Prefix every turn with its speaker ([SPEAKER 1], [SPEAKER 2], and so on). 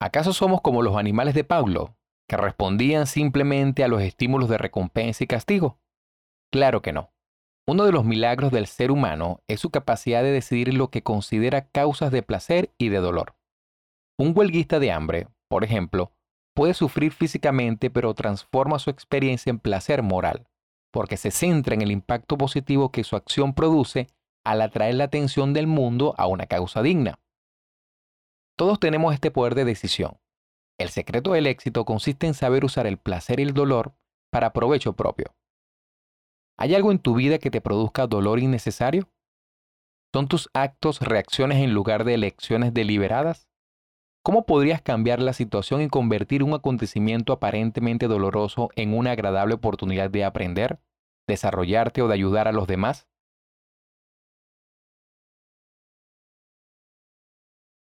[SPEAKER 1] ¿Acaso somos como los animales de Pablo, que respondían simplemente a los estímulos de recompensa y castigo? Claro que no. Uno de los milagros del ser humano es su capacidad de decidir lo que considera causas de placer y de dolor. Un huelguista de hambre, por ejemplo, puede sufrir físicamente pero transforma su experiencia en placer moral, porque se centra en el impacto positivo que su acción produce al atraer la atención del mundo a una causa digna. Todos tenemos este poder de decisión. El secreto del éxito consiste en saber usar el placer y el dolor para provecho propio. ¿Hay algo en tu vida que te produzca dolor innecesario? ¿Son tus actos reacciones en lugar de elecciones deliberadas? ¿Cómo podrías cambiar la situación y convertir un acontecimiento aparentemente doloroso en una agradable oportunidad de aprender, desarrollarte o de ayudar a los demás?